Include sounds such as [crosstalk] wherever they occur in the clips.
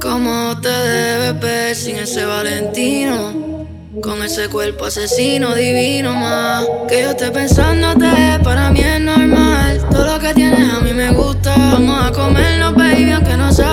¿Cómo te debes ver sin ese Valentino? Con ese cuerpo asesino divino más Que yo esté pensándote, para mí es normal. Todo lo que tienes a mí me gusta. Vamos a comernos, baby, aunque no sea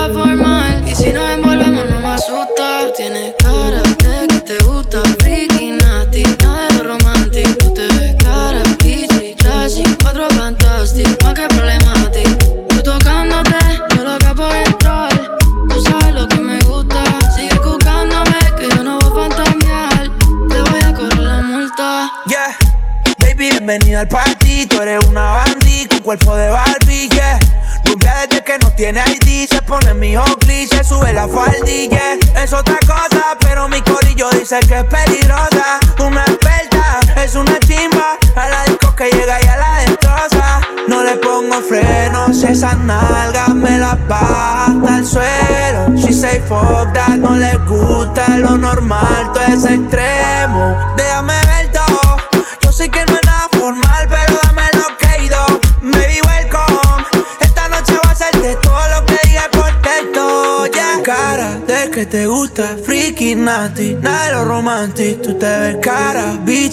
dice que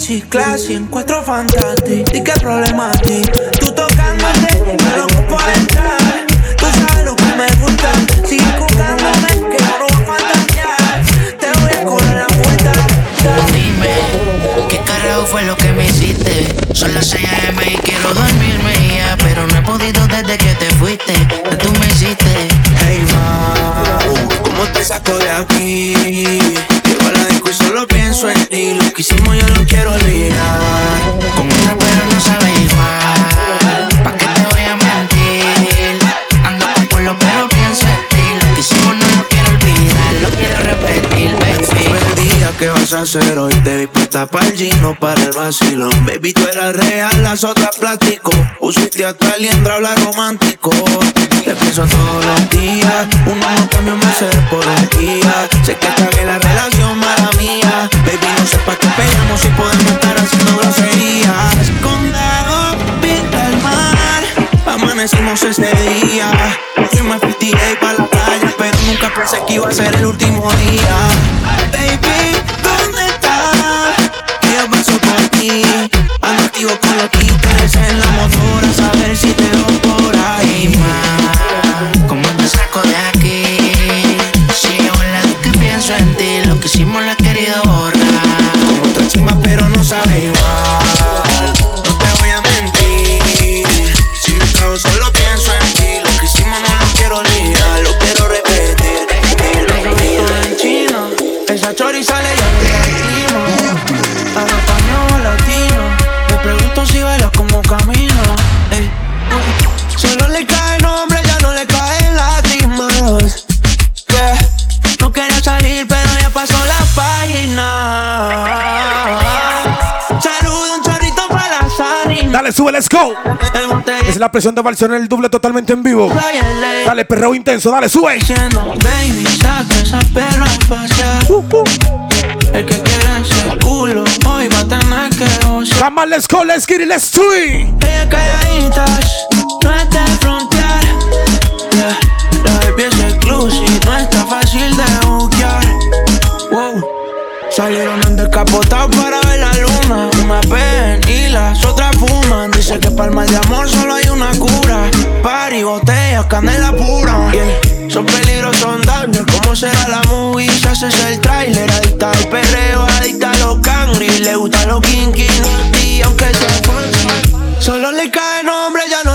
bichi, classy, en cuatro fantastic. ¿Y qué problema a ti? Tú tocándote, me lo por entrar. Tú sabes lo que me gusta, sigue buscándome, que yo no voy a fantasear. Te voy a correr la puerta. Dime, ¿qué carajo fue lo que me hiciste? Son las 6 am y quiero dormirme ya Pero no he podido desde que te fuiste ¿Qué tú me hiciste? Hey ma, ¿cómo te saco de aquí? Que hicimos yo lo quiero olvidar. Con otra pero no sabe igual ¿Pa' qué te voy a mentir? Ando con culo pero pienso en ti Lo que hicimos no lo quiero olvidar Lo quiero repetir, baby el día que vas a hacer hoy. Te vi puesta para el gino, para el vacilón. Baby, tú eras real, las otras plástico. Pusiste hasta liendra, habla romántico. Te pienso todos los días. Uno no cambia un ser por un día. Sé que cagué la relación, mala mía. Baby, no sé pa' qué pegamos si podemos estar haciendo groserías. Condado, pinta el mar. Amanecimos ese día. Fuimos a 58 para la playa, pero nunca pensé que iba a ser el último día. Baby, ¿dónde estás? Yo paso por ti. Ando activo con los títeres en la motora, a saber si te veo go. Es la presión de Barcelona el doble totalmente en vivo. Dale, perreo intenso, dale, sube. Uh, uh. El que quiera ese culo, hoy va a tener que gozar. Come on, let's go, let's get it, let's do it. Ella calladitas, no es de frontear. Yeah, Que para el mal de amor solo hay una cura. Party, botellas, canela pura. Son peligros, son daños. ¿Cómo será la movie? Si haces el trailer, adicta al perreo, adicta a los cangri. Le gustan los kinky, y aunque sea. Solo le cae nombre, ya no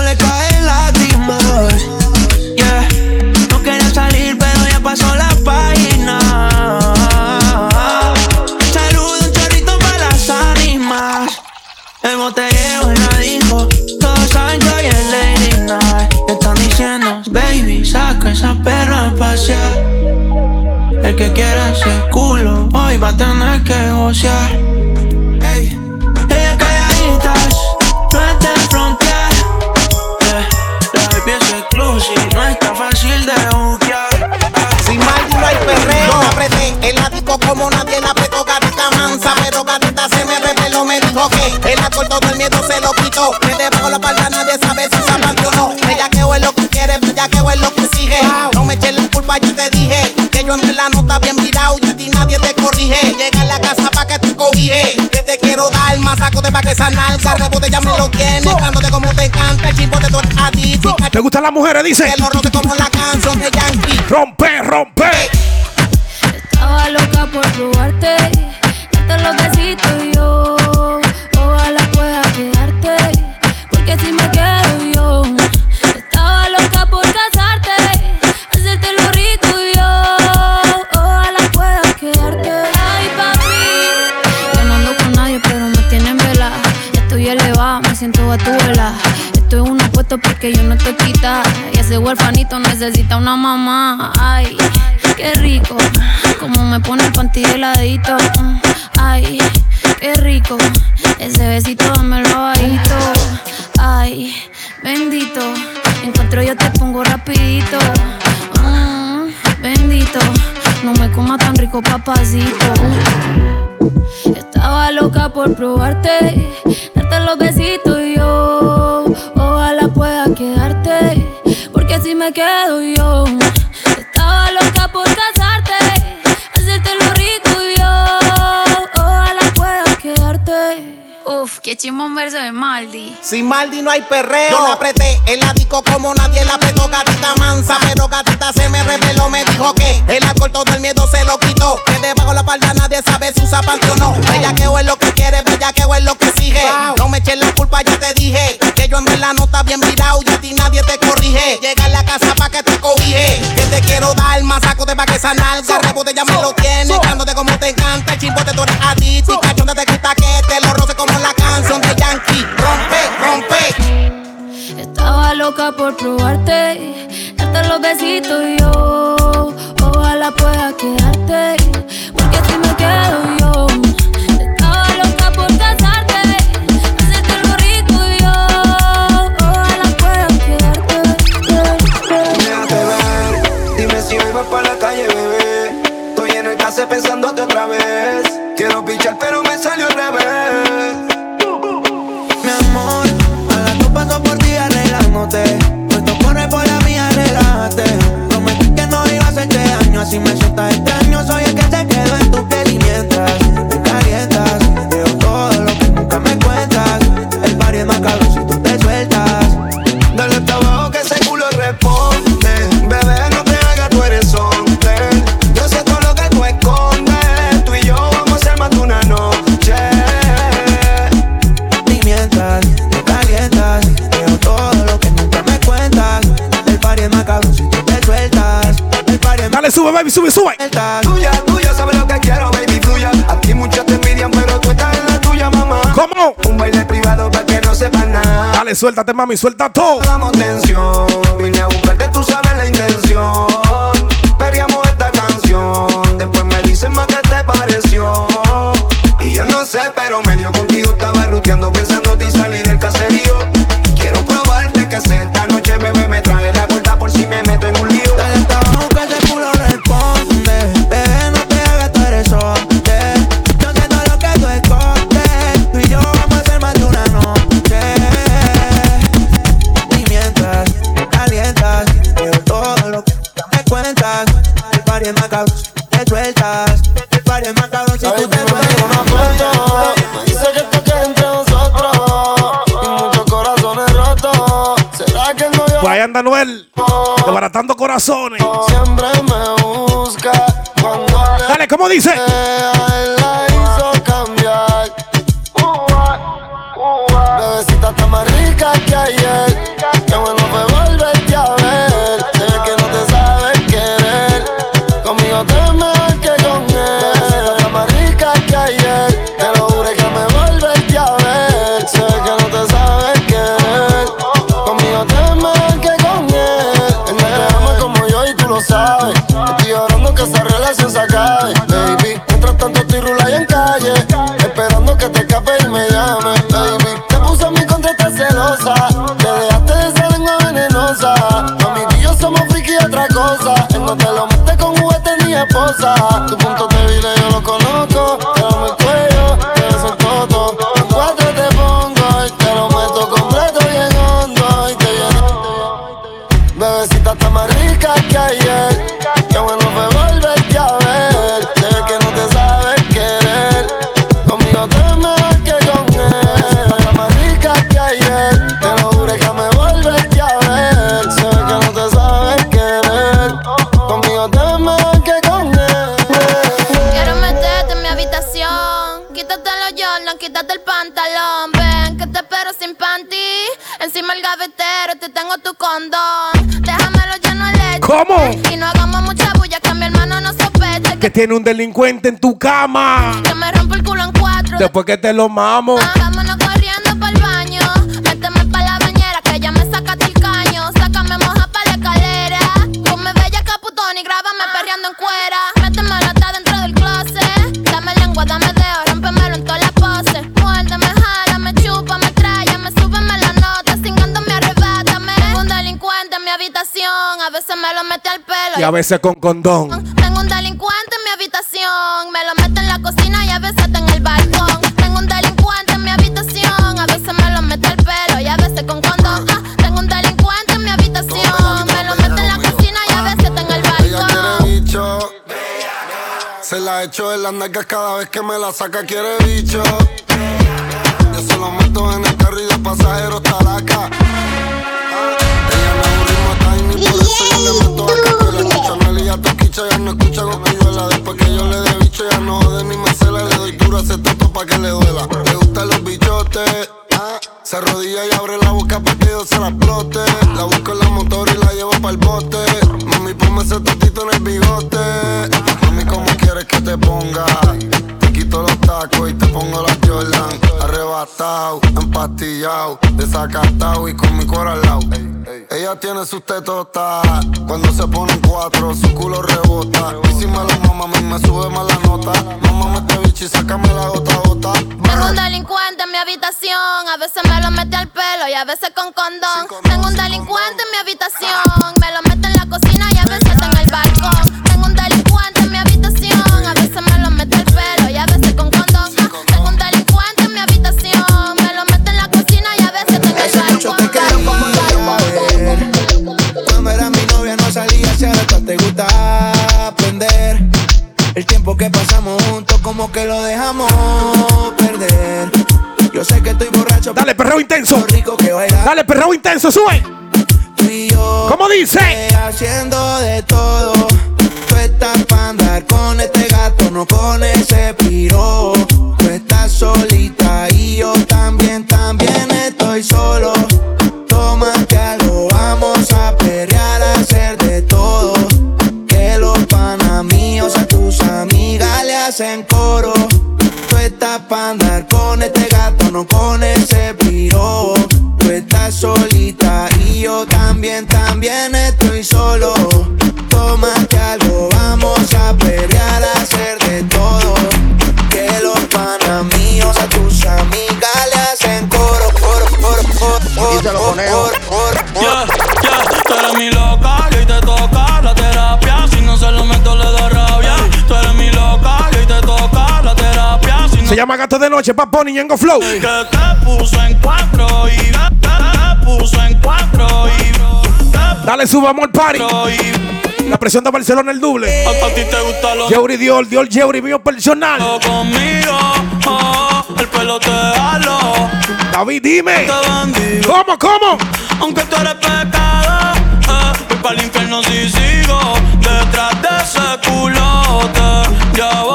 saca esa perra a pasear. El que quiera ese culo, hoy va a tener que gocear. Ey, ella calladitas, no es de frontear. Eh, la baby es exclusive, no está fácil de buquear. Sin mal no hay perreo. No apreté en la disco como nadie la apretó. Gatita mansa, pero gatita se me reveló. Me dijo que el alcohol todo el miedo se lo quitó. Me debajo la palda, nadie sabe si se amante o no. Ella que es lo que quiere, ella que es lo que sigue. No me eche la la nota bien virado y a ti nadie te corrige. Llega a la casa pa' que te cobije. Que te quiero dar más saco de pa' que esa nalga. Rebote ya me lo tienes. Dándote como te encanta. El chimbo de tu adicto. ¿Te gustan las mujeres? Dice. Que lo roce como la canción de Yankee. Rompe, rompe. Estaba loca por probarte, darte los besitos y yo. Ojalá pueda quedarte, me siento batuela. Estoy en un puesto porque yo no te quita. Y ese huerfanito necesita una mamá. Ay, qué rico. Como me pone el panty heladito. Ay, qué rico. Ese besito dámelo bajito. Ay, bendito. Encuentro yo te pongo rapidito. Mm, bendito. No me coma tan rico, papacito. Estaba loca por probarte, darte los besitos y yo. Ojalá pueda quedarte, porque si me quedo yo. Chimón verso de Maldi. Sin Maldi no hay perreo. Yo la apreté en la disco como nadie la apretó. Gatita mansa, pero gatita se me reveló. Me dijo que el alcohol todo el miedo se lo quitó. Que debajo la palda nadie sabe si usa panty o no. Bellaqueo es lo que quiere, bellaqueo es lo que exige. No me eches la culpa, ya te dije. Que yo en verdad no está bien virado y a ti nadie te corrige. Llega a la casa pa' que te cobije. Que te quiero dar más saco de pa' que esa nalga. Rebote ya me lo tienes. Dándote como te encanta. El chimbote tú eres adicto. Y cachón te quita que te lo roce como la canción de Yankee. Rompe, rompe. Estaba loca por probarte, darte los besitos y yo. Ojalá pueda quedarte, porque si me quedo yo. Otra vez. Suéltate, mami, suelta todo. Corazones. siempre me busca cuando le Dale, ¿cómo dice? Que tiene un delincuente en tu cama. que me rompo el culo en cuatro. Después que te lo mamo. Ah, Vámonos corriendo pa'l baño. Méteme pa' la bañera que ya me saca el caño. Sácame moja pa' la escalera. Ponme bella caputón y grábame perreando en cuera. Méteme hasta dentro del closet. Dame lengua, dame dedo, rómpemelo en todas las poses. Muérdeme, jálame, chúpame, tráyame, súbeme la nota. Cingándome, arrebátame. Tengo un delincuente en mi habitación. A veces me lo mete al pelo. Y a veces con condón. Se la echo en las nalgas cada vez que me la saca, quiere bicho. Yo se lo meto en el carro y de pasajero la acá. Ella me da un ritmo tiny, por eso yo le meto a capela. Escucha Nelly, te escucha, ya no escucha con pilluela. Después que yo le dé bicho, ya no jode ni me cela. Le doy duro a ese toto pa' que le duela. Le gustan los bichotes. Se arrodilla y abre la boca pa' que yo se la explote. La busco en la motor y la llevo pa'l bote. Mami, ponme ese totito en el bigote. Mami, ¿cómo quieres que te ponga? Quito los tacos y te pongo las Jordan. Arrebatado, empastillado, desacatado y con mi cora al lado. Ella tiene sus tetotas. Cuando se ponen cuatro, su culo rebota. Y si me lo mama, a mí me sube más la nota. Mamá, este bicho y sácame la gota gota. Tengo un delincuente en mi habitación, a veces me lo mete al pelo y a veces con condón. Tengo un delincuente en mi habitación, me lo mete en la cocina y a veces en el balcón. Tengo un delincuente en mi habitación, a veces me lo mete al pelo y a veces con condón. Tengo un delincuente en mi habitación, me lo mete en la cocina y a veces en el llave. Cuando era mi novia no salía, si ahora te gusta aprender. El tiempo que pasamos juntos como que lo dejamos perder. Yo sé que estoy borracho, Dale, perreo intenso. rico que Dale, perreo intenso, sube. tú y yo. ¿Cómo dice? Eh, Haciendo de todo. Estás para andar con este gato, no con ese piro. Tú estás solita y yo también, también estoy solo. Toma que vamos a perrear, a hacer de todo. Que los panas míos a tus amigas le hacen coro. Tú estás para andar con este gato, no con ese piro. Tú estás solita y yo también, también estoy solo. Toma que algo vamos a perrear, a hacer de todo. Que los panas míos a tus amigas le hacen coro, coro, coro, coro, coro, coro, coro, Yeah, yeah, tú eres mi loca y hoy te toca la terapia. Si no se lo meto, le da rabia. Tú eres mi loca y hoy te toca la terapia. Si no Se llama Gato de Noche, Papo Ñengo Flow. que te puso en cuatro y te, te puso en cuatro y Dale, suba amor party. La presión de Barcelona, el doble. a, a ti te gusta lo Dior, Dior mío personal. conmigo. Oh, el pelo te halo, David, dime. te. ¿Cómo, cómo? Aunque tú eres pecado, eh, voy para el infierno si sigo detrás de ese culote. Ya voy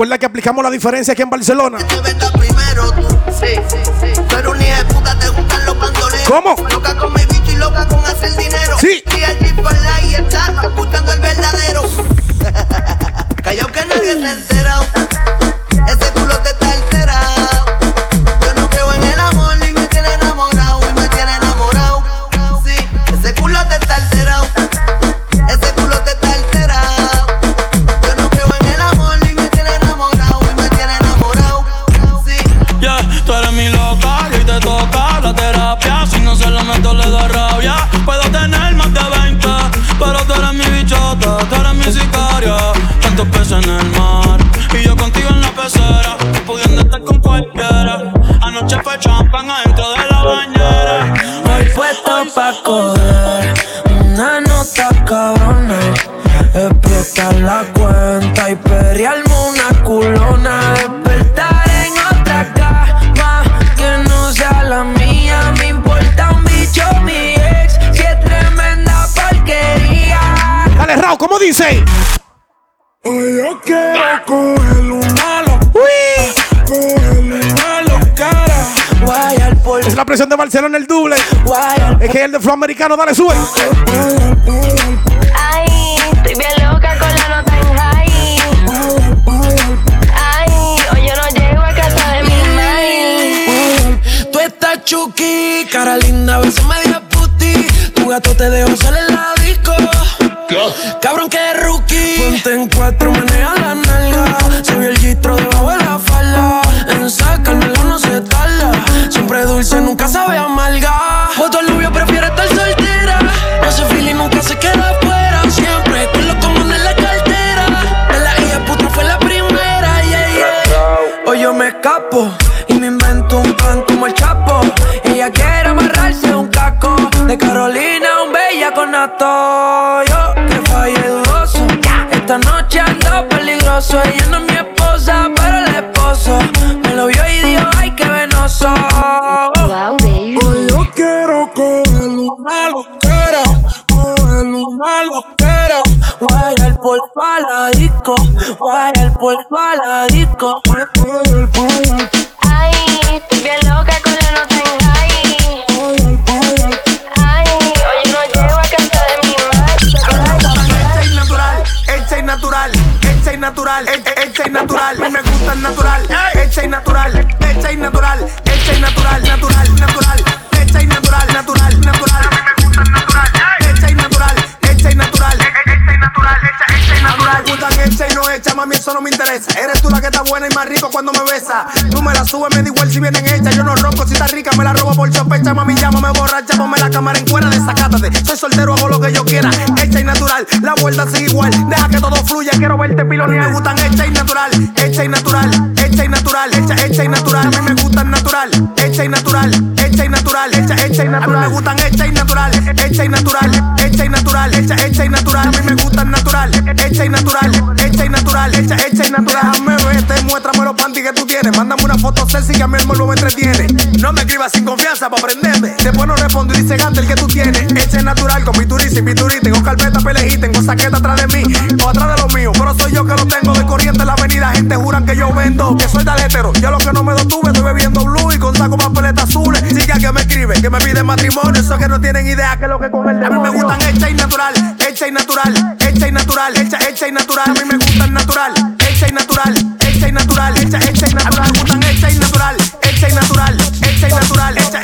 Recuerda que aplicamos la diferencia aquí en Barcelona. ¿Cómo? Loca con mi bicho y loca con hacer dinero. Sí. Y el jeep por la y está escuchando el verdadero. [laughs] Callao que nadie se ha enterado. Barcelona el doble. Es que el de flow americano, dale, sube. Esta noche ando peligroso. Ella no es mi esposa, pero el esposo me lo vio y dijo, ay, qué venoso. Wow, baby. Hoy yo quiero coger una loquera, coger una loquera. Guayar por la disco, guayar por la disco. Guayar, Ay, natural, hecha y natural. Me gusta el natural, hecha y natural, hecha y natural, hecha y natural, natural, y no hecha, mami, eso no me interesa. Eres tú la que está buena y más rico cuando me besa. Tú me la subes, me da igual si vienen hechas. Yo no ronco, si está rica, me la robo por sospecha. Mami, llámame borracha, ponme la cámara en cuera, desacátate. Soy soltero, hago lo que yo quiera. Hecha y natural, la vuelta sigue igual. Deja que todo fluya, quiero verte pilonear. Me gustan hecha y natural, hecha y natural, hecha y natural, hecha, hecha y natural. A mí me gustan natural, hecha y natural, hecha y natural, hecha, hecha y natural. A mí me gustan hecha y natural, hecha y natural, hecha y natural, hecha, hecha y natural. A mí me gustan natural, hecha y natural, hecha y natural, hecha, hecha y natural. Déjame verte, muéstrame los panties que tú tienes. Mándame una foto sexy que a mí el morbo me entretiene. No me escribas sin confianza para aprenderme. Después no respondo y dice gante el que tú tienes. Hecha y natural con pinturí sin pinturí. Tengo carpeta pelejí, tengo saqueta atrás de mí o atrás de lo mío. Pero soy yo que lo tengo de corriente en la avenida. Gente juran que yo vendo, que soy taletero. Yo lo que no me detuve, estoy bebiendo blue y con saco papeletas azules. Sigue que me escribe, que me pide matrimonio. Eso que no tienen idea que lo que con el A mí me gustan hecha y natural, hecha y natural, hecha y natural, hecha, hecha y natural. A mí me gustan natural, hecha y natural, hecha y natural, hecha, hecha y natural. A mí me gustan hecha y natural, hecha y natural, hecha y natural, hecha,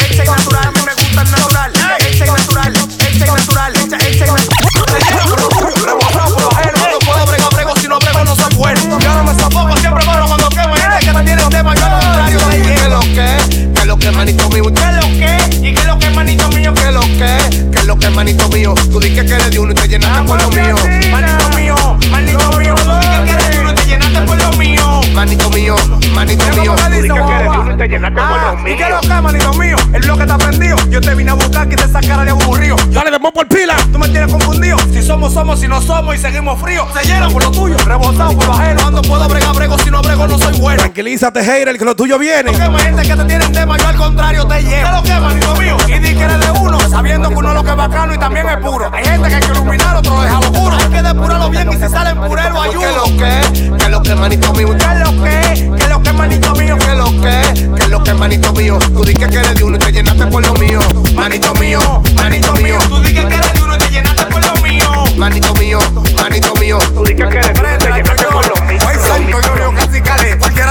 somos, si no somos y seguimos fríos. Se llenan por lo tuyo, rebotado por lo ajeno. Cuando puedo bregar, brego, si no brego, no soy bueno. Tranquilízate, hater, que lo tuyo viene. Que hay gente que te tiene tema, yo al contrario te llevo. ¿Qué lo que, manito mío? Y di que eres de uno, sabiendo que uno lo que es bacano y también es puro. Hay gente que hay que iluminar, otro deja oscuro. Hay que depurarlo bien y si salen purero, ayuda. ¿Qué lo que? ¿Qué lo que, manito mío? ¿Qué lo que? ¿Qué lo que, manito mío? ¿Qué lo que? ¿Qué lo que, manito mío? Tú dices que eres de uno y te llenaste por lo mío. Manito mío, manito mío. Tú dices que eres Manito mío, manito mío. Tú dices que eres te por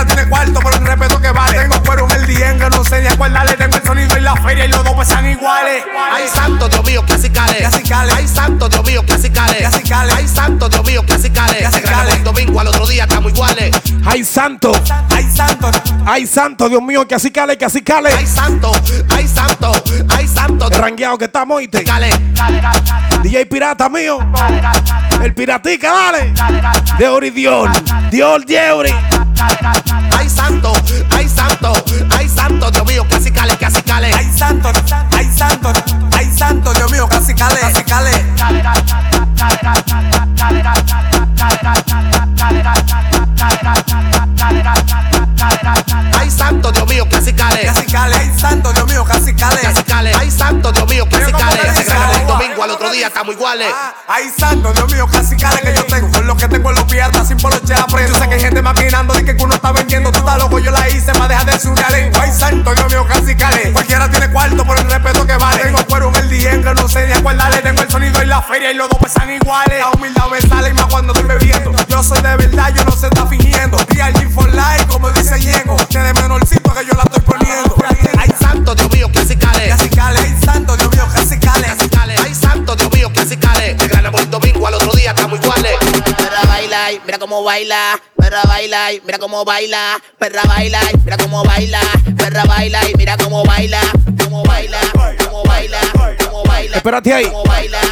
cale. Tiene cuarto por el respeto que vale. Tengo fuero en el que no sé ni acuérdale. Tengo el sonido y la feria y los dos pesan iguales. Ay, santo Dios mío, casi cale. Casi cale. Ay, santo Dios mío, casi cale. Casi cale. Ay, santo Dios mío, casi cale. Casi Se grabó cale. el domingo al otro día estamos iguales. Ay, santo. Ay, santo. Ay, santo, Dios mío, que así cale, que así cale. Ay, santo, ay, santo, ay, santo. Rangueado que estamos, oíste. Cale. DJ Pirata mío. El piratica, dale. De Oridiol. Dior, Diori. Ay, santo, ay, santo, ay, santo. Dios mío, casi cale, casi cale. Ay, santo. Ay, santo. Ay, santo. Dios mío, casi cale. Casi cale. Ay, estamos iguales. Ah, Ay, santo, Dios mío, casi cale que yo tengo. Con lo que tengo en los pies hasta sin poloche aprendo. Yo sé que hay gente maquinando de que uno está vendiendo. Tú estás loco, yo la hice, más deja de su lengua. Ay, santo, Dios mío, casi cale. Cualquiera tiene cuarto por el respeto que vale. Tengo cuero en el no sé ni a. Tengo el sonido y la feria y los dos pesan iguales. La humildad me sale y más cuando estoy bebiendo. Yo soy de verdad, yo no se está fingiendo. DRG for life, como dice Ñengo. Que de menorcito que yo la estoy baila, mira cómo baila, perra baila, y mira cómo baila, perra baila, y mira cómo baila, perra baila, y mira cómo baila, cómo baila, cómo baila, cómo baila. Espérate ahí.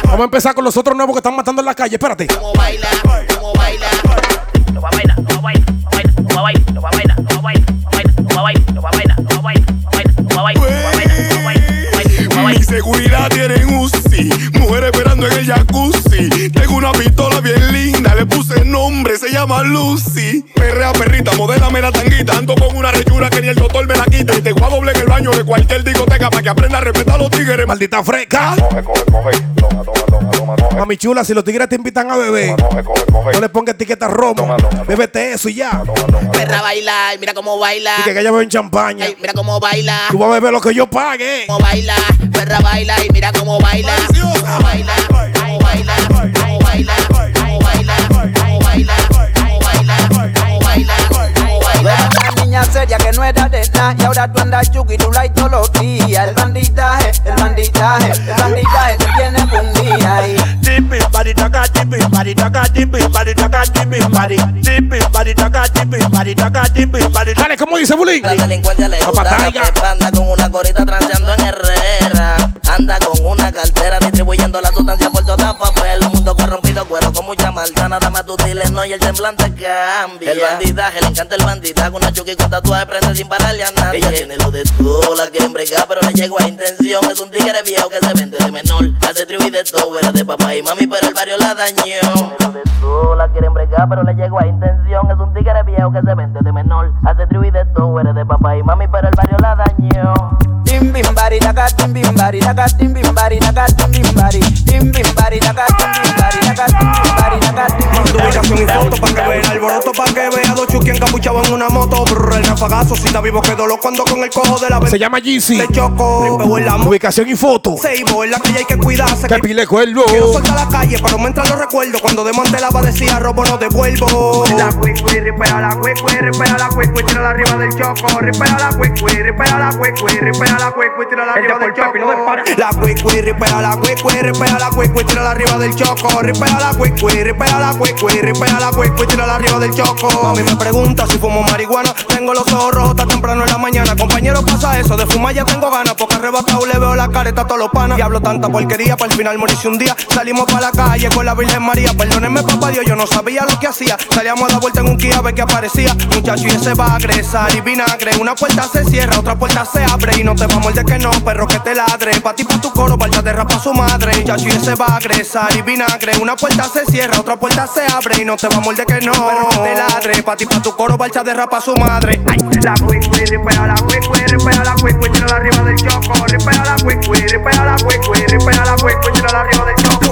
Vamos a empezar con los otros nuevos que están matando en la calle. Espérate. cómo baila, cómo baila. Mi seguridad tiene Uzi, mujer esperando en el jacuzzi. Tengo una pistola bien linda, le puse nombre, se llama Lucy. Perrea perrita, modélame la tanguita. Ando con una rechura que ni el doctor me la quita. Y te voy a doble en el baño de cualquier discoteca para que aprenda a respetar a los tigres. Maldita freca. Coge, coge, coge. Toma, toma, toma, toma, toma. Mami chula, si los tigres te invitan a beber, no le pongas etiqueta romo. Bébete eso y ya. Perra baila, y mira cómo baila. Y que ella beben champaña. Ay, mira cómo baila. Tú vas a beber lo que yo pague. Cómo baila, perra baila y mira cómo baila. Cómo baila, cómo baila, cómo baila, niña seria que no era de nada Y ahora tú andas yuki, tú like todos los días El banditaje, el banditaje El banditaje te tiene fundida y Dippy, body taka, dippy, body taka, dippy, body taka, dippy, body, dippy, body taka, dippy, body taka, dippy, body Dale, ¿cómo dice Bulín? La delincuencia le gusta la Taiga. pepa, anda con una corita transeando en Herrera. Anda con una cartera distribuyendo la sustancia por toda papel. Un mundo corrompido, cuero con mucha maldad. Nada más tú diles no y el semblante cambia. El bandidaje, le encanta el bandidaje. Una chuki con tatuaje prende sin pararle a nadie. Ella tiene lo de todo, la quieren bregar, pero le llegó a intención. Es un tigre viejo que se vende de menor. Hace tribu y de todo, era de papá y mami, pero el barrio la dañó. Lo de todo, la quieren bregar, pero le llegó a intención. Es un tigre viejo que se vende de menor. Hace tribu y de todo, eres de papá y mami, pero el barrio la dañó. Tim bim bari daga tim bim bari daga tim bim bari daga tim bim bari Tim bim bari daga tim bim bari daga tim bari ubicación y foto pa' que vea el alboroto pa' que chuki encapuchados en una moto Brr, el rafagazo si está vivo quedó loco cuando con el cojo de la Se llama Jeezy. Le choco, Ripeo en la mo- Ubicación y foto. Seibo, en la calle hay que cuidarse Que pile cuervo. Quiero soltar la calle, pero me entran los recuerdos Cuando desmantelaba decía robo no devuelvo La cuicui, ripea la cuicui, ripea la cuicui Tírala arriba del choco, ripea la cuicui, ripea la cuicui Ripea la cuicui, tírala arriba del choco La cuicui, ripea la cuicui, ripea la cuicui Tírala arriba del choco, ripea la cuicui, ripea la cuicui Ripea la cuicui, tírala arriba del choco Mami me pregunta si fumo marihuana. Tengo los ojos rojos, está temprano en la mañana. Compañero pasa eso, de fumar ya tengo ganas. Porque arrebatado le veo la careta a todos los panas. Hablo tanta porquería, para el final morirse un día. Salimos para la calle con la Virgen María. Perdónenme papá Dios, yo no sabía lo que hacía. Salíamos a dar vuelta en un Kia a ver qué aparecía. Muchacho y ese va a agresar y vinagre. Una puerta se cierra, otra puerta se abre. Y no te va a morder que no, perro que te ladre. Pa' ti, pa' tu coro, falta de rapa su madre. Muchacho y ese va a agresar y vinagre. Una puerta se cierra, otra puerta se abre. Y no te va a morder que no, perro que te ladre tu coro, falta de rapa su madre. Ay, la cuicui, ripea la cuicui, ripea la cuicui Tírala arriba del choco, ripea la cuicui, ripea la cuicui Ripea la cuicui, tírala arriba del choco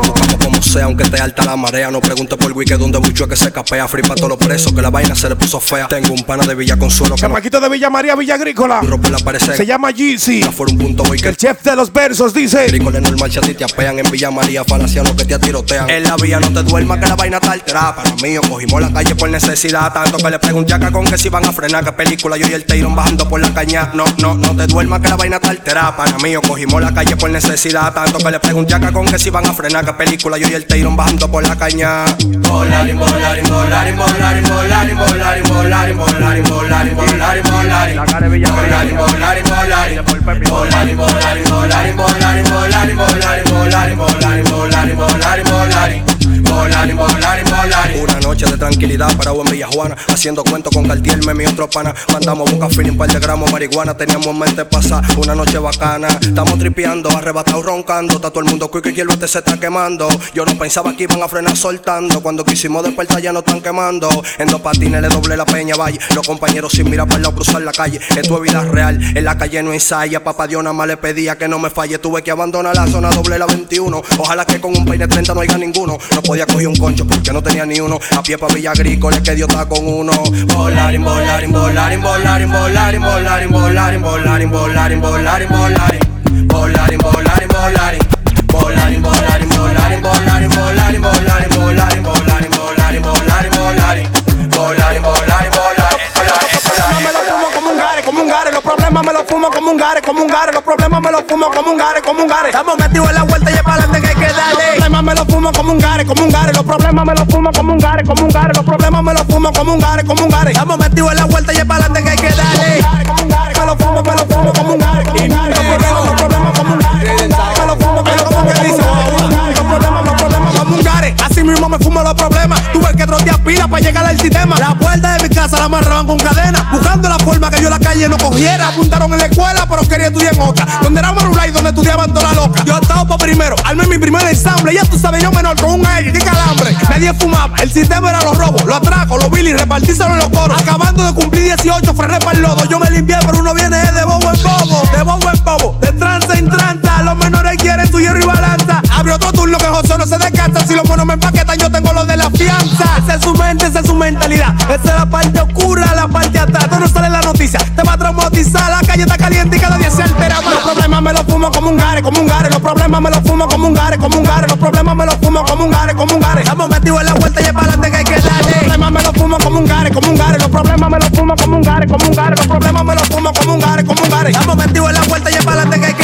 sea, aunque te alta la marea. No preguntes por wiki donde bucho que se capea. Free pa' todos los presos, que la vaina se le puso fea. Tengo un pana de Villa Consuelo que no Chamaquito de Villa María, Villa Agrícola. la pared. Se llama Jeezy. Un punto que El chef de los versos dice. Agrícola es normal si a ti te apean en Villa María, falacia que te tirotean. En la vía no te duermas que la vaina está alterada. Para mí, cogimos la calle por necesidad. Tanto que le pregunté yaca con que si van a frenar, que película yo y el Teiron bajando por la caña. No, no, no te duermas que la vaina está alterada, pana mío. Cogimos la calle por necesidad, tanto que le pregunté yaca con que si van a frenar, que película yo y el Teiron bajando por la caña. Volarin, volarin, volarin, volarin, volarin, volarin, volarin, volarin, volarin, volarin, volarin. La cara de Volarin, volarin, volarin. Volarin, volarin, volarin, volarin, volarin, volarin, volarin, volarin, volarin, volarin, volarin. Una noche de tranquilidad para en Villa Juana. Haciendo cuentos con Cartier, me mi otro pana. Mandamos café un par de gramos marihuana. Teníamos mente pasar una noche bacana. Estamos tripeando, arrebatados roncando. Está todo el mundo quick y el bote se está quemando. Yo no pensaba que iban a frenar soltando. Cuando quisimos despertar ya no están quemando. En dos patines le doble la peña, vaya. Los compañeros sin mirar para el cruzar la calle. Esto es vida real, en la calle no ensaya. Papá Dios nada más le pedía que no me falle. Tuve que abandonar la zona doble la 21. Ojalá que con un peine 30 no haya ninguno. No podía coger un concho porque no tenía ni uno. A pie pa' Villa Agrícola que Dios está con uno. Volarin, volarin, volarin. Volarin, volarin, volarin. Volarin, volarin, volarin, volarin, volarin, volarin, volarin, volarin, volarin, volarin, volarin. Volarin, gare, como un gare. Los problemas me los fumo como un gare, como un gare. Los problemas me los fumo como un gare, como un gare. Estamos metidos en la vuelta y es para adelante que hay que darle. Los problemas me los fumo como un gare, como un gare. Los problemas me los fumo como un gare, como un gare. Los problemas me los fumo como un gare, como un gare. Estamos metidos en la vuelta y es para adelante que hay que darle. Me lo fumo, me lo fumo como un gare. Los problemas, los problemas como un gare. Me lo fumo, me lo fumo como un gare. Los problemas, los problemas como un gare. Así mismo me fumo los problemas. Tuve que trotear pila para llegar al sistema. La puerta de mi casa la amarraban con cadena. Que yo la calle no cogiera. Apuntaron en la escuela, pero quería estudiar en otra. Donde era Marulay, donde estudiaban toda la loca. Yo estaba por primero, armé mi primer ensamble. Ya tú sabes, yo menor con un aire, qué calambre. Nadie fumaba, el sistema era los robos, los atracos, los billy, repartíselo en los coros. Acabando de cumplir 18, frené para el lodo. Yo me limpié, pero uno viene de bobo en bobo. De bobo en bobo, de trance en tranza. Los menores quieren hierro y balanza. Abre otro turno que José no se descansa. Si los monos me empaquetan, yo tengo lo de la fianza. Esa es su mente, esa es su mentalidad. Esa es la parte oscura, la parte atrás. Esto no sale la noticia, te va a traumatizar. La calle está caliente y cada día se altera más. Los problemas me los fumo como un gare, como un gare. Los problemas me los fumo como un gare, como un gare. Los problemas me los fumo como un gare, como un gare. Estamos metidos en la vuelta y es para adelante que hay que darle. Los problemas me los fumo como un gare, como un gare. Los problemas me los fumo como un gare, como un gare. Los problemas me los fumo como un gare, como un gare. Estamos metidos en la vuelta y es para adelante que hay que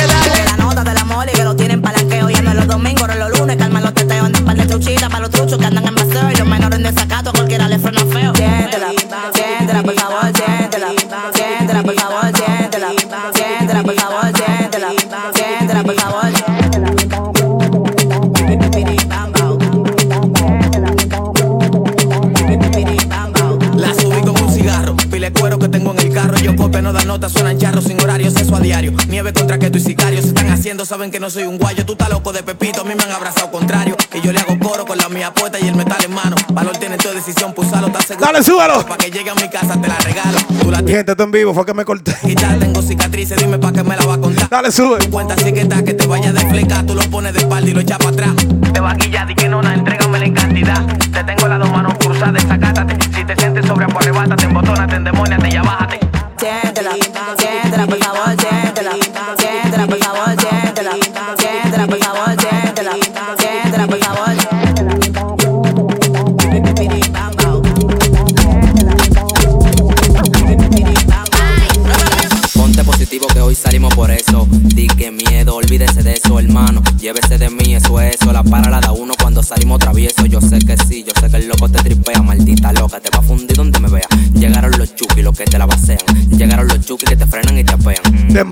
los truchos que andan en paseo. Y los menores en desacato, a cualquiera le frena feo. Siéntela, siéntela, por favor, siéntela. Siéntela, por favor, siéntela. Siéntela, por favor, siéntela. Siéntela, por favor. La subí con un cigarro, pile cuero que tengo en el carro. Yo copio, no da nota, suenan charros sin horarios, eso a diario. Nieve contra que tú y sicarios se están haciendo, saben que no soy un guayo. Tú estás loco de pepito, a mí me han abrazado contrario. Y yo le hago coro con la mía puesta y el metal en mano. Valor tiene tu decisión, pulsalo, estás seguro. Dale, súbalo. Para que llegue a mi casa te la regalo. Tú la gente, esto en vivo, fue que me corté. y ya tengo cicatrices, dime pa' que me la va a contar. Dale, sube. Cuenta así que está, que te vaya de fleca, tú lo pones de espalda y lo echas para atrás. Te va a guillar, di que no, na, entrégamela en cantidad. Te tengo las dos manos cruzadas,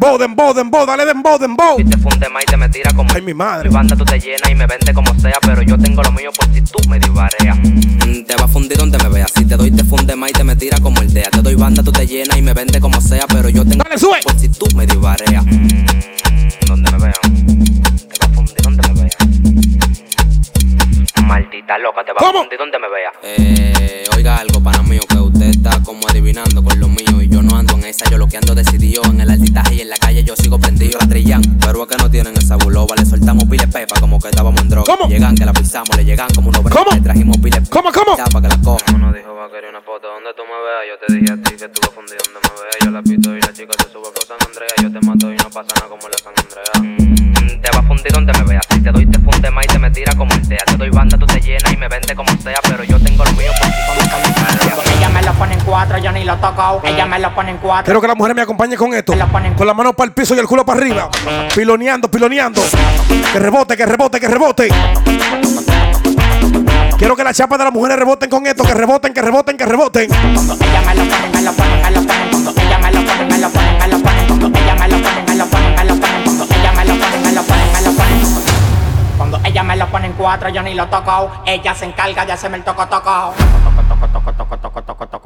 Dembow, dembow, dembow, dale dembow, dembow. Y te funde más y te me tira como. Ay, mi madre. Mi banda tú te llenas y me vende como sea. Pero yo tengo lo mío por si tú me divareas. Mm, Te va a fundir donde me veas. Si te doy, te funde más y te me tira como el dea. Te doy banda, tú te llenas y me vende como sea. Pero yo tengo. Dale, sube. Por si tú me divareas. Mm, Donde me vean. Te va a fundir donde me veas. Maldita loca, te va ¿Cómo? a fundir donde me vea. Eh, Llegan que la pisamos, le llegan como unos ¿Cómo? Le trajimos pile ¿Cómo, cómo? para que la cojan. Lo toco. Ella me lo pone en cuatro. Quiero que la mujer me acompañe con esto. Con la mano para el piso y el culo para arriba. Piloneando, piloneando. Que rebote, que rebote, que rebote. Quiero que las chapas de las mujeres reboten con esto. Que reboten, que reboten, que reboten. Ella me lo pone, me lo pone, me lo pone. Cuando ella me lo pone, me lo pone, me lo pone. Ella me lo pone, me lo pone, me lo pone. Ella me lo pone, me lo pone, me lo pone. Cuando ella me lo pone en cuatro, yo ni lo toco. Ella se encarga de hacerme el toco toco. Ella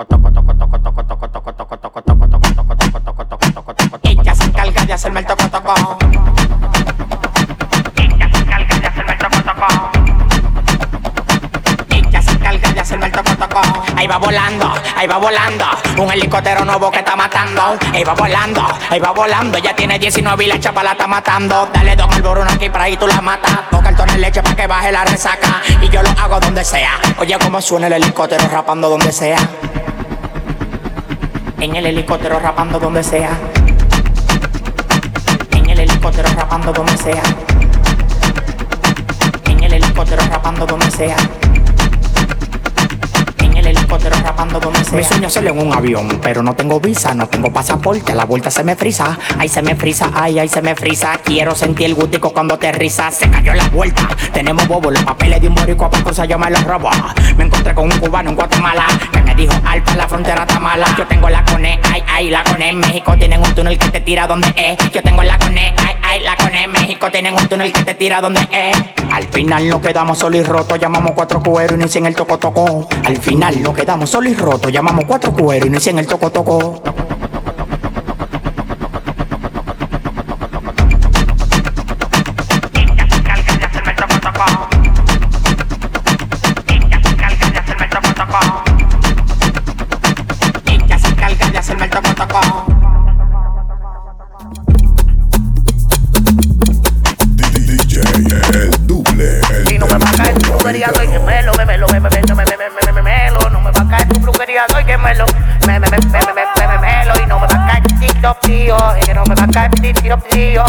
Ahí va volando, ahí va volando. Un helicóptero nuevo que está matando. Ahí va volando, ahí va volando. Ya tiene 19 y la chapa la está matando. Dale dos al boruno aquí para ahí tú la matas. El tono de leche para que baje la resaca. Y yo lo hago donde sea. Oye, cómo suena el helicóptero rapando donde sea. En el helicóptero rapando donde sea. Helicóptero rapando donde sea. En el helicóptero rapando donde sea. Rapando donde sea. Mi sueño es en un avión, pero no tengo visa, no tengo pasaporte. La vuelta se me frisa, ay se me frisa, ay ay se me frisa. Quiero sentir el gustico cuando te risa. Se cayó la vuelta, tenemos bobo, los papeles de un boricua para cosas yo me los robo. Me encontré con un cubano en Guatemala que me dijo Alpa, la frontera está mala. Yo tengo la cone, ay ay la cone. En México tienen un túnel que te tira donde es. Yo tengo la cone, ay ay la cone. En México tienen un túnel que te tira donde es. Al final nos quedamos solo y rotos, llamamos cuatro cueros y inician el toco toco. Al final nos quedamos solo y rotos, llamamos cuatro cueros y inician el toco toco. Tío, y que no me va a caer tío,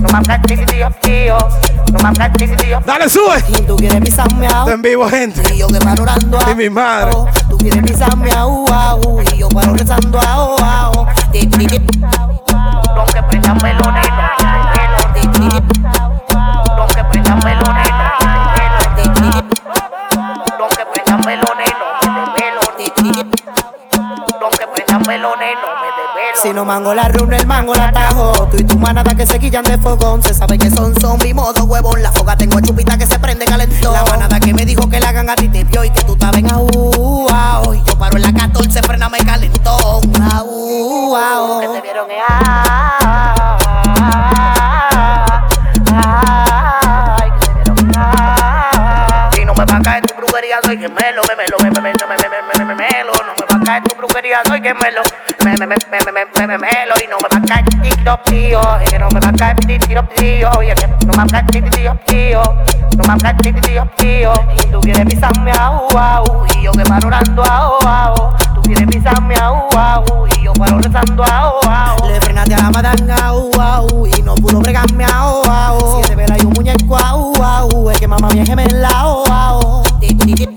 no me va a caer tiro tío, no me va a caer tiro tío. Dale, sube. Y tú quieres Está en vivo, gente. y yo que paro orando a Y mi madre. Tú quieres u, y yo paro rezando a o, a, o. Ti, ti, ti. Lo que prenda meloneta, Ti, Si no mango la runa, el mango la tajo. Tú y tu manada que se quillan de fogón. Se sabe que son zombi modo huevón. La foga tengo chupita que se prende calentón. La manada que me dijo que la ganga a ti te vio y que tú estabas en aú. Y yo paro en la 14, frename calentón. Aú, aú. Que te vieron eh, ah, ay, que te vieron ah. Y no me va a caer tu brujería, soy gemelo, me melo, me a tu brujería, soy gemelo, me me me me me me me me melo. Y no me va a caer tiro tío, y que no me va a caer tiro tío, y que no me va a caer tiro tío, no me va a caer tiro tío. Y tú quieres pisarme au au, y yo que paro orando au au. Tú quieres pisarme au au, y yo paro rezando au au. Le frenaste a la madanga, au, au, y no pudo bregarme, au, au. Si te vela y un muñeco, au, au, es que mamá bien gemela, au, au. Ti, ti,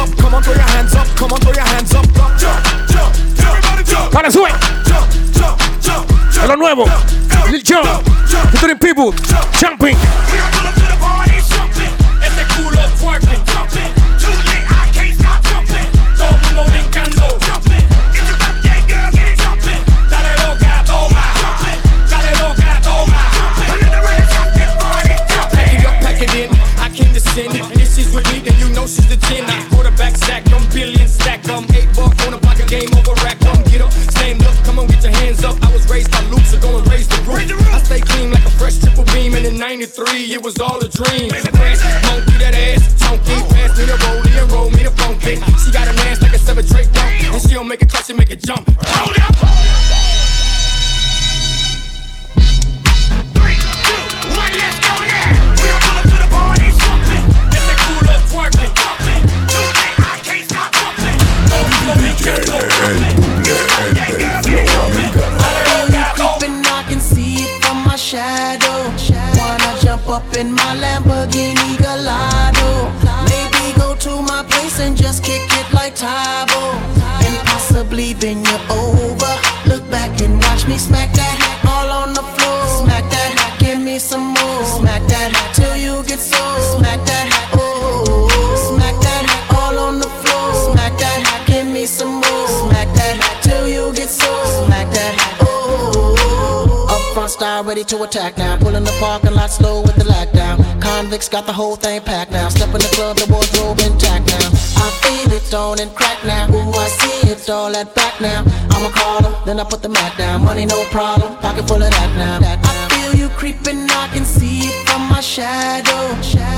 up. Come on, throw your hands up. Come on, throw your hands up. Jump, jump, jump, everybody jump. Dale, sube. Jump, jump, jump, Es lo nuevo. Lil Jon. Featuring People. Jumping. Stay clean like a fresh triple beam, and in '93 it was all a dream. Monkey that ass, chunky, pass me the rollie and roll me the funky. She got an ass like a seven trait dunk, and she don't make it clutch, she make it jump. Hold up. Up in my Lamborghini Gallardo. Maybe go to my place and just kick it like Tybo. And possibly bend you over. Look back and watch me smack that Ready to attack now. Pulling the parking lot slow with the lockdown. Convicts got the whole thing packed now. Step in the club, the wardrobe intact now. I feel it on and crack now. Ooh, I see it all at back now. I'm a caller, then I put the mat down. Money no problem, pocket full of that now. that I feel you creeping, I can see it from my shadow.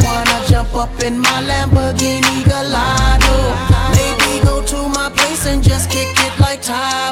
Wanna jump up in my Lamborghini Gallardo? Maybe go to my place and just kick it like Tybo.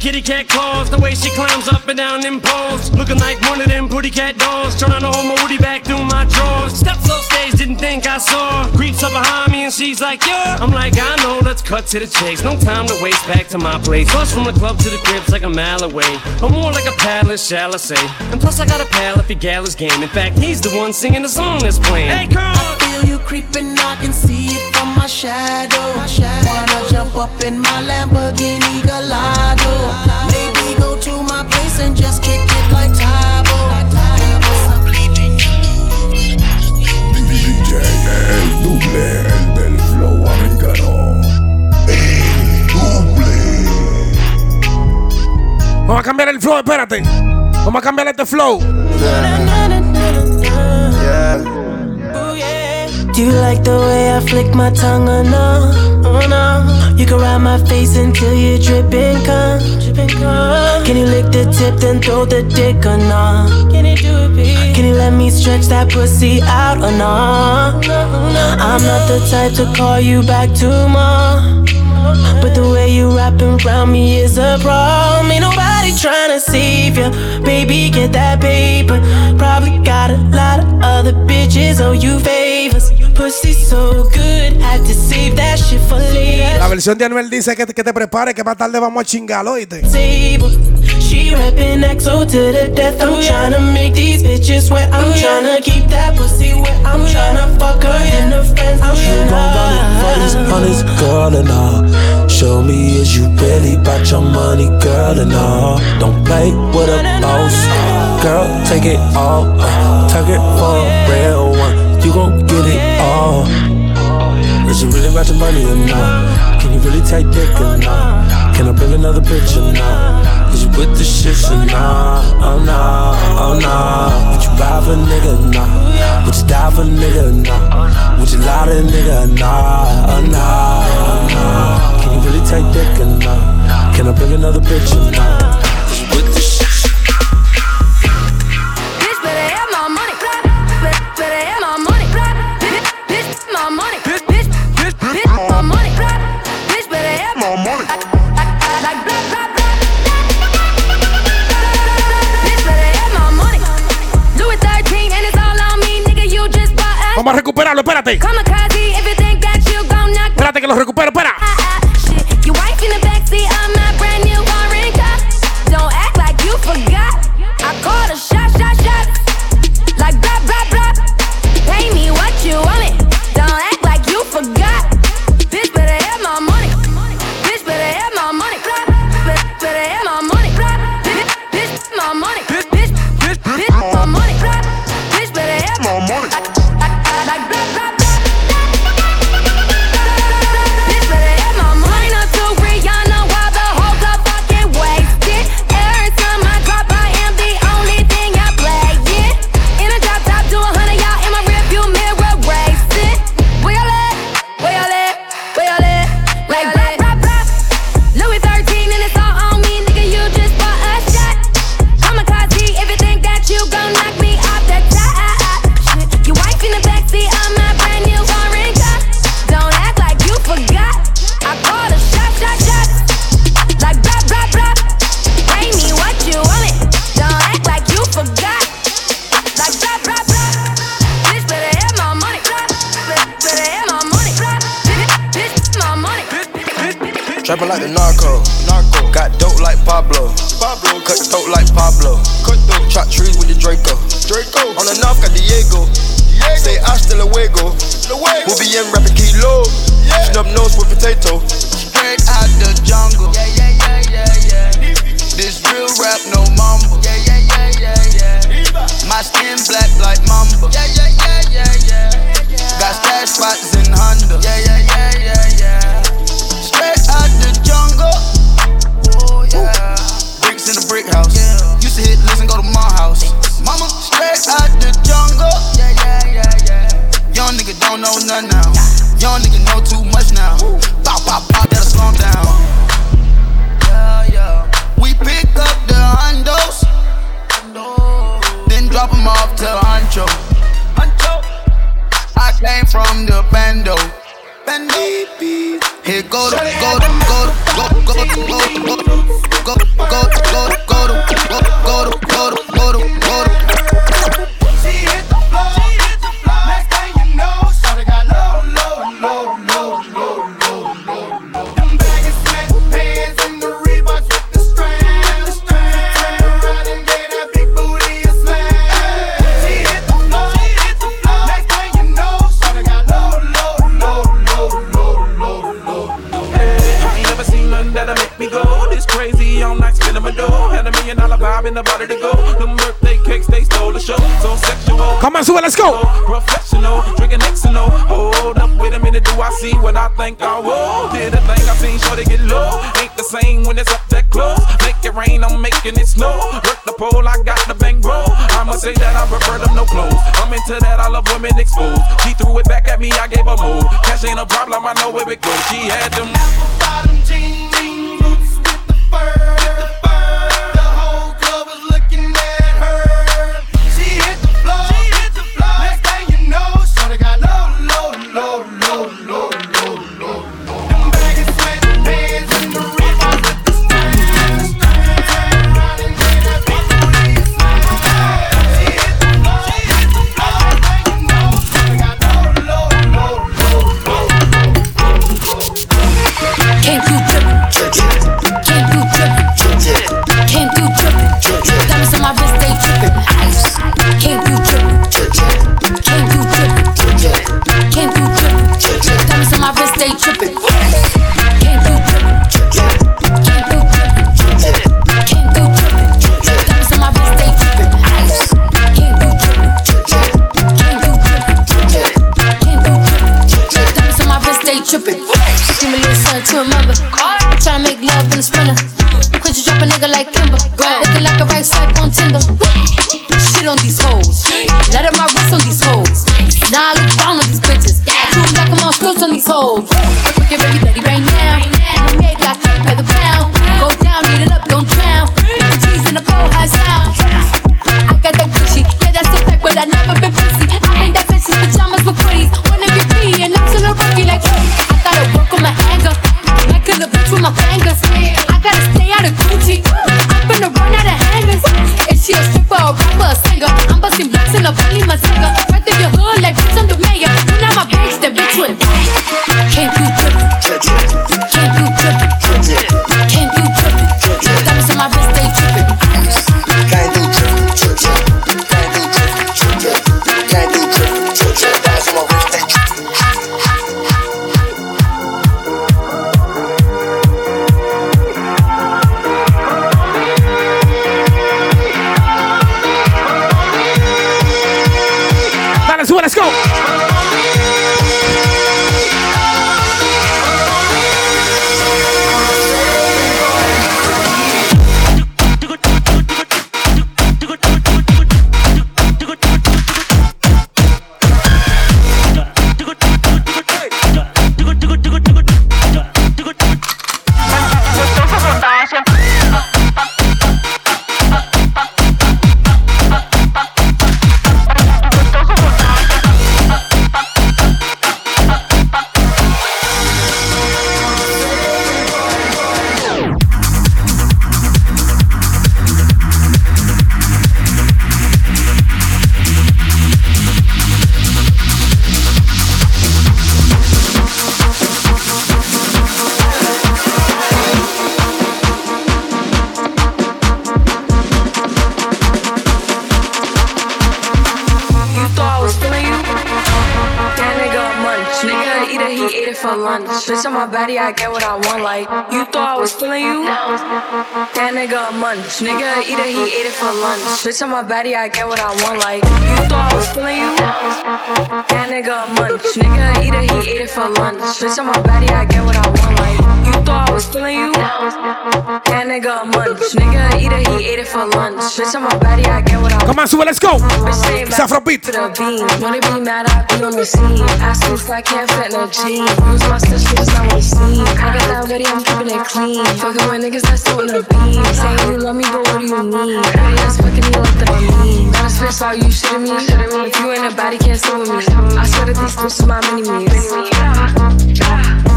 kitty cat claws. The way she climbs up and down them poles. Looking like one of them pretty cat dolls. Trying to hold my woody back through my drawers. Steps I saw. Creeps up behind me and she's like, yeah. I'm like, I know, let's cut to the chase. No time to waste back to my place. Bus from the club to the crib's like a mile away. Or more like a palace, shall I say. And plus, I got a pal if he gal is game. In fact, he's the one singing the song that's playing. Hey, girl! I feel you creeping I can see it from my shadow My shadow. wanna jump up in my Lamborghini Gallardo maybe go to my place and just kick it like Tybo DJ El Duble, el del flow americano. El Duble. Vamos a cambiar el flow, espérate. Vamos a cambiar este flow. Do you like the way I flick my tongue or no? Oh no. You can ride my face until you're dripping cum. Can you lick the tip then throw the dick or no? Can you do it, babe? Can you let me stretch that pussy out or no? I'm not the type to call you back tomorrow. But the way you wrapping around me is a problem. Ain't nobody trying to save you. Baby, get that paper. Probably got a lot of other bitches owe you favors. La versión de Anuel dice que, que te prepare, que más tarde vamos a chingarlo, ¿oíste? Table. She rapping XO to the death. I'm tryna make these bitches wet. I'm tryna keep that pussy wet. I'm tryna fuck her and her friends. I'm You it for this honest girl and all. Show me is you really about your money, girl and all. Don't play with a boss, girl. Take it all, uh, take it for a real one. You gon' get it all. Is it really about your money or not? Can you really take dick or not? Can I bring another bitch or not? Is you with the shit or not? Oh no, oh no. Would you buy for a nigga? Nah. Would you die for a nigga? Nah. Would you lie to a nigga? Oh, nah, oh no, oh no. Can you really take dick or not? Can I bring another bitch or not? You gon' knock Espérate que lo recupero, espera. Go. toes. I think lunch. Bitch on my body, I get what I want. Like, you thought I was feeling you? That nigga a munch. Nigga it, he ate it for lunch. Bitch on my body, I get what I want. Like, you thought I was feeling you? That nigga a munch. Nigga it, he ate it for lunch. Bitch on my body, I get what I want. Thought I was feeling you? That nigga a munch. Nigga eat it, he ate it for lunch. Bitch on my body, I get what I want. Come on, sube, let's go. It's Afrobeat. To the beam. Wanna be mad, I be on the scene. Ask me if I can't fit no jeans. Use my stitch, niggas not what seen. I got that ready, I'm keeping it clean. Fucking with niggas that's on the beam. Saying you love me, but what do you mean? Dirty ass fucking me like that I mean. Gotta spit all you shitting me. If you ain't a body, can't sit with me. I swear that these bitches my mini me's. He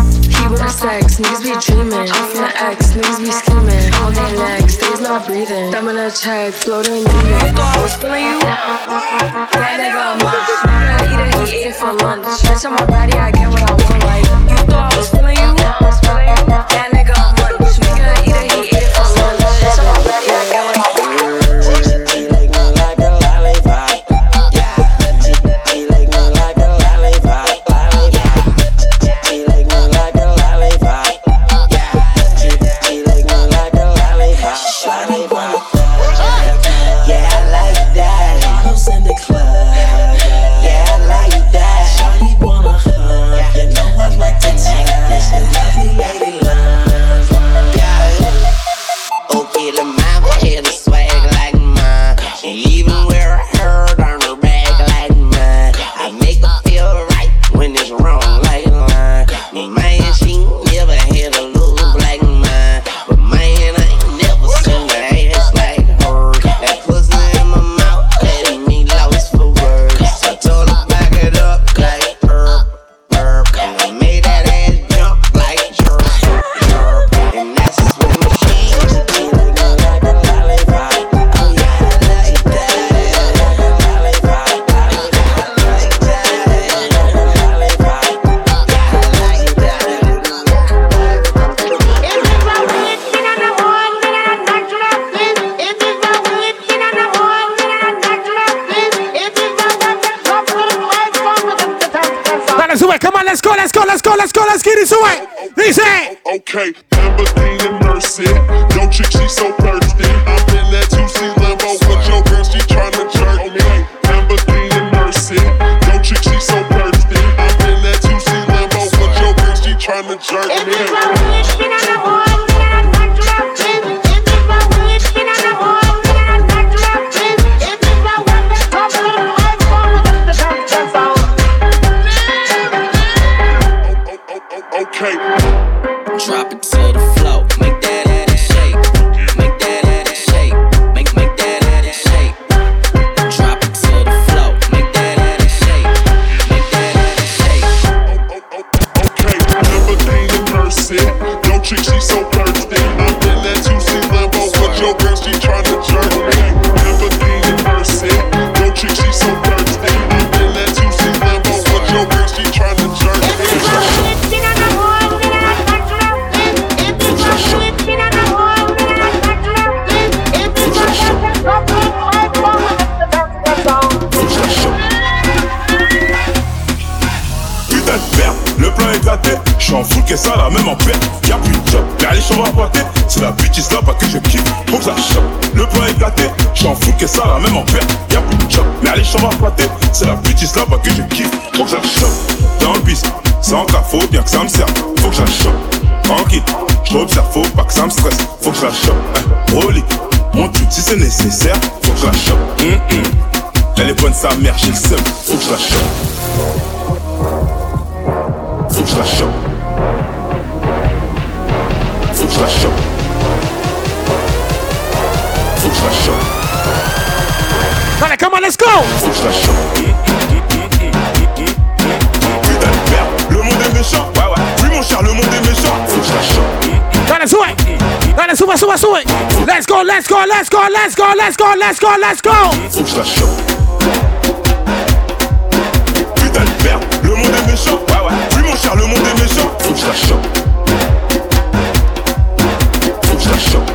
with the sex, niggas be dreaming. I'm from the X, niggas be scheming. All day legs, days not breathing. Thumb in a check, floating in it. Thought I was feeling you? That nigga a munch. Nigga eat it, he ate it for lunch. Bitch on my body, I get what I want. Est gâté. J'suis en full que ça la même en perte. Y'a plus de job, mais allez, chambres à pâté. C'est la bêtise là-bas que je kiffe. Faut que ça. Le plan est gâté. J'suis en full que ça la même en perte. Y'a plus de job, mais allez, chambres à pâté. C'est la bêtise là-bas que je kiffe. Faut que ça chope. Dans le bis, sans cas, faut bien que ça me serve. Faut que ça chope. Tranquille, j'observe, faut pas que ça me stresse. Faut que. Hein. Rolly, mon truc si c'est nécessaire. Faut que ça chope. Hum, hum. Elle est bonne sa mère, j'ai le seum. Faut que je la. Faut que je la chope. Faut que je la chope. Faut que je la chope. Dale, come on, let's go. Faut que je la chope. Putain de merde, le monde est méchant. Ouais, ouais. Oui, mon cher, le monde est méchant. Faut que je la chope. Dale, sube. Dale, sube, sube, sube. Let's go, let's go, let's go, let's go, let's go, let's go, let's go. Faut que je la chope. Cher, le monde est méchant. Faut que je la chope. Faut que je la chope.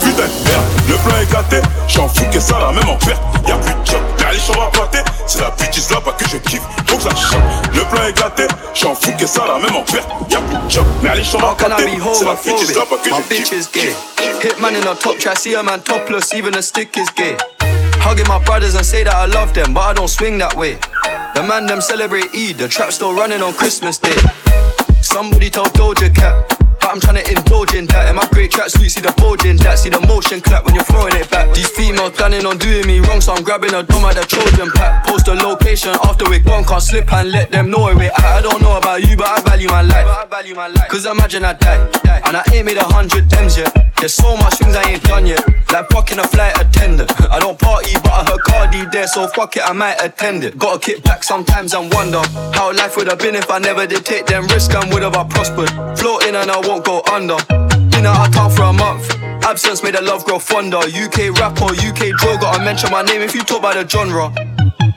Putain de merde, le plan est gâté. J'en fous que ça la même en perte. Y'a plus de job, y'a les chambres à pâté. C'est la bêtise là-bas que je kiffe. Faut que ça chope. Le plan est gâté. J'en fous que ça la même en perte. Y'a plus de job, mais allez, j'en How can I be C'est la là, pas homophobic? que My je bitch kiffe. is gay. Hitman in a top try, see a man topless, even a stick is gay. Hugging my brothers and say that I love them, but I don't swing that way. The man them celebrate Eid, the trap still running on Christmas Day. Somebody told Doja Cat. But I'm trying to indulge in that. In my great track suit, see the bulge in that. See the motion clap when you're throwing it back. These females planning on doing me wrong, so I'm grabbing a dome at the Trojan pack. Post a location after we're gone, can't slip and let them know it. I, I don't know about you, but I value my life. Cause imagine I die, and I ain't made a hundred M's yet. There's so much things I ain't done yet. Like fucking a flight I there, so fuck it, I might attend it. Gotta kick back sometimes and wonder how life would have been if I never did take them risks and would have I prospered. Floating and I won't go under. Been out of town for a month. Absence made the love grow fonder. UK rapper, UK droga. I mention my name if you talk about the genre.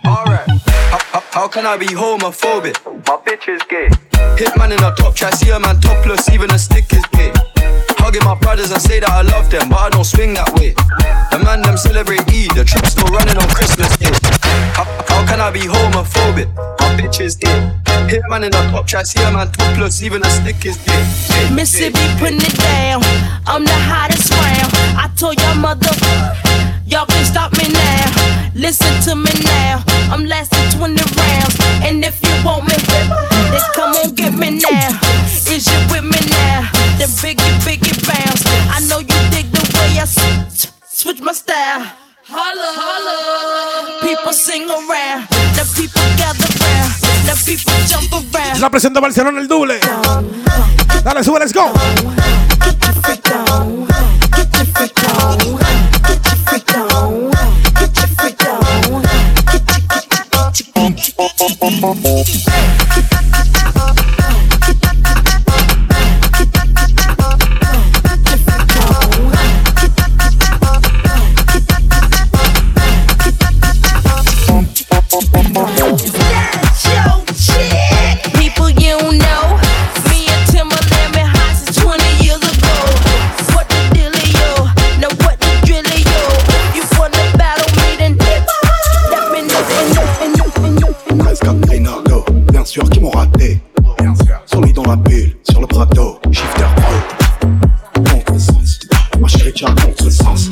Alright. How, how, how can I be homophobic? My bitch is gay. Hitman in a top try, see a man topless, even a stick is gay. Hugging my brothers and say that I love them, but I don't swing that way. The man them celebrate Eid, the trip still running on Christmas Day. How, how can I be homophobic? My bitch is gay. Hitman in a top try, see a man topless, even a stick is Mississippi gay. putting it down. I'm the hottest round. I told y'all mother, y'all can stop me now. Listen to me now. I'm lasting 20 rounds. And if you want me, then come on get me now. Is you with me now? Then biggie, biggie bounce. I know you dig the way I s- switch my style. Holla, holla. People sing around. The people gather round. The people jump around. La presión de Barcelona, el doble. Dale, sube, let's go freak on. Get your freak on. Get your, get your, get your, get your, get your. Sûr qu'ils m'ont raté. Mis dans la bulle, sur le plateau, shifter pro. Contresens, ma chérie, tu as contresens. Où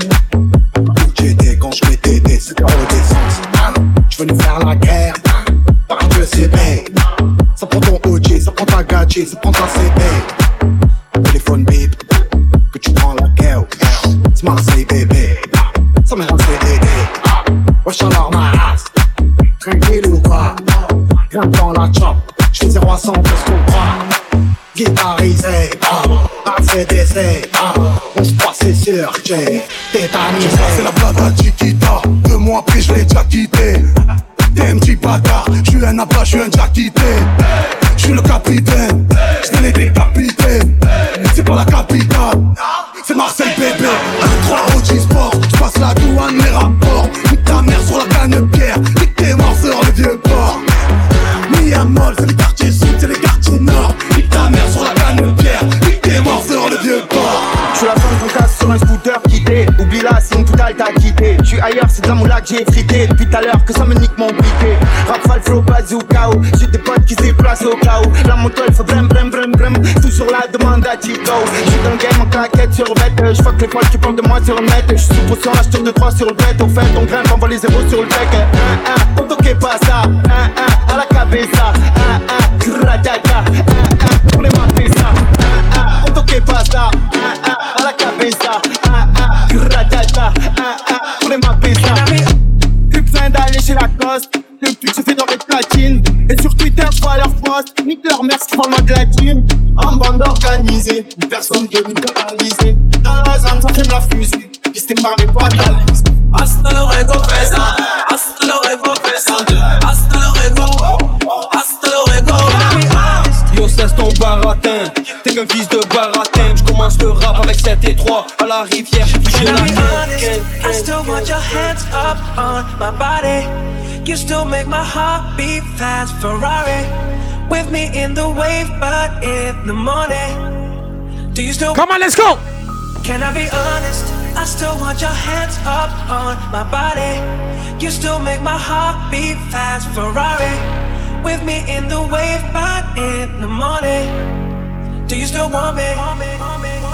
que j'ai tétanisé C'est la blada Chiquita, deux mois après je l'ai déjà quitté. T'es un petit bâtard, je suis un abat, je suis un j'ai frité Depuis tout à l'heure que ça me nique mon briquet Rafale flow bazooka. J'ai des potes qui se déplacent au où. La moto elle fait brem brem brem brem Tout sur la demande à Chico Je suis dans le game en claquette sur le bête fuck les folles qui parlent de moi sur le net. Je suis sous potion acheteur de 3 sur le bête Au fait on grimpe on voit les zéros sur le deck. Un un, on toque pas ça. Un un, à la cabeza En bande organisée Personne de nous paralyser Dans la zone ça fume la fusée Pisté par les poids Hasta luego, pesa. Hasta luego, pesa. Hasta luego. Hasta luego. Yo cesse ton baratin T'es qu'un fils de baratin Je commence le rap avec 7 et 3 À la rivière j'ai touché la? I still want your hands up on my body. You still make my heart beat fast. Ferrari with me in the wave, but in the morning. Do you still? Come on, let's go. Can I be honest? I still want your hands up on my body. You still make my heart beat fast. Ferrari with me in the wave, but in the morning. Do you still want me? Say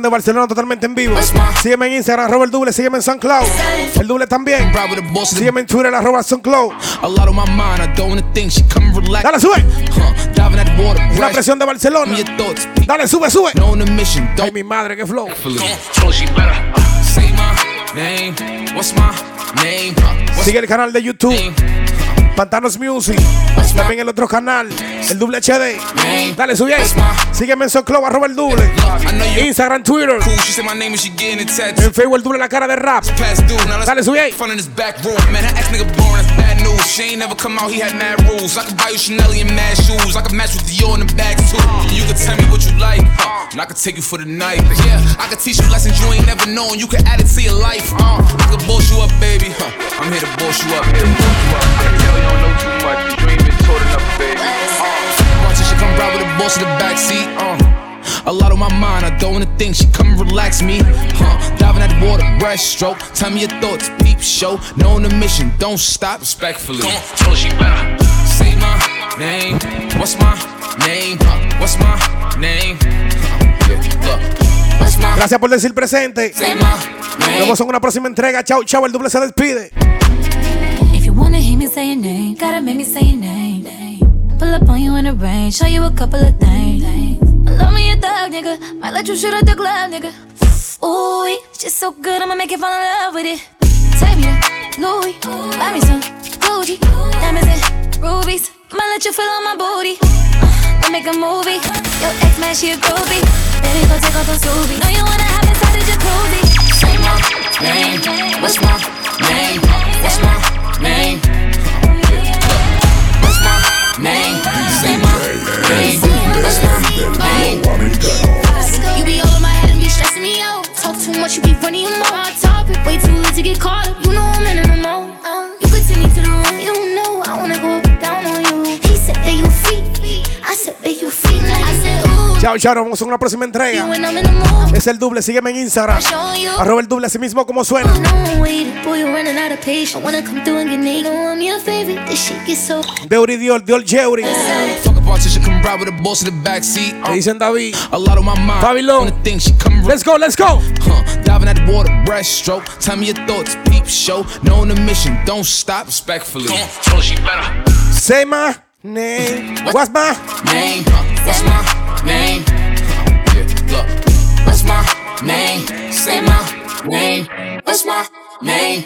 De Barcelona totalmente en vivo. Sígueme en Instagram, arroba el doble, sígueme en SoundCloud. El doble también. Sígueme en Twitter, arroba SoundCloud. Dale, sube. Brush. presión de Barcelona. Dale, sube, sube. Ay, mi madre, qué flow. Sigue el canal de YouTube. Pantanos Music. También el otro canal, el doble HD. Dale, sube ahí. Sígueme en SoundCloud, arroba el doble. Instagram, Twitter. En Facebook, el doble la cara de rap. Dale, sube ahí. Fun in this back room. Man, that ex nigga boring, that's bad news. She ain't never come out, he had mad rules. I could buy you Chanel and mad shoes. I could match with Dior in the bag too. You could tell me what you like, huh? and I could take you for the night. Yeah, I could teach you lessons you ain't never known. You could add it to your life, uh. I could boss you up, baby. Huh? I'm here to boss you up. Boss. Tell you don't know too much. You ain't been taught enough, baby. Uh. Watch it, she come ride with the boss in the backseat, uh. A lot on my mind, I don't wanna think. She come relax me, huh? Diving at the water, breaststroke. Tell me your thoughts, peep show. Knowing the mission, don't stop. Respectfully, come on, tell her she better say my name. What's my name? Huh? What's my name? Huh? Yeah, look. What's my Gracias por decir presente. Luego son una próxima entrega. Chao, chao. El doble se despide. If you wanna hear me say your name, gotta make me say your name. Pull up on you in the rain, show you a couple of things. Love me a thug, nigga. Might let you shoot at the club, nigga. Ooh, it's just so good, I'ma make you fall in love with it. Take me to Louis, buy me some Gucci, diamonds and rubies. Might let you feel on my booty. We make a movie. Your ex man, she a groupie. Baby, go take off those rubies. Know you wanna have inside the jacuzzi. Say my name. What's my name? What's my name? What's my name? Say my name. You be my head and be stressing me out. Talk too much, you be way too late to get caught up. You know I'm in. Uh, you could take me to the you know I wanna go down on you. He said that you freak, I said you. I said Chao, chao. Nos vemos en una próxima entrega. Es el doble. Sígueme en Instagram. Arroba el doble así mismo como suena. So. [laughs] Deuri Dior, Dior backseat. Te dicen David. A lot on my mind. Babylon. Let's go, let's go. Diving at the water, breaststroke. Tell me your thoughts, peep show. Knowing the mission, don't stop. Respectfully. Come name? What's my name? What's my name? Yeah, look. What's my name? Say my name. What's my name?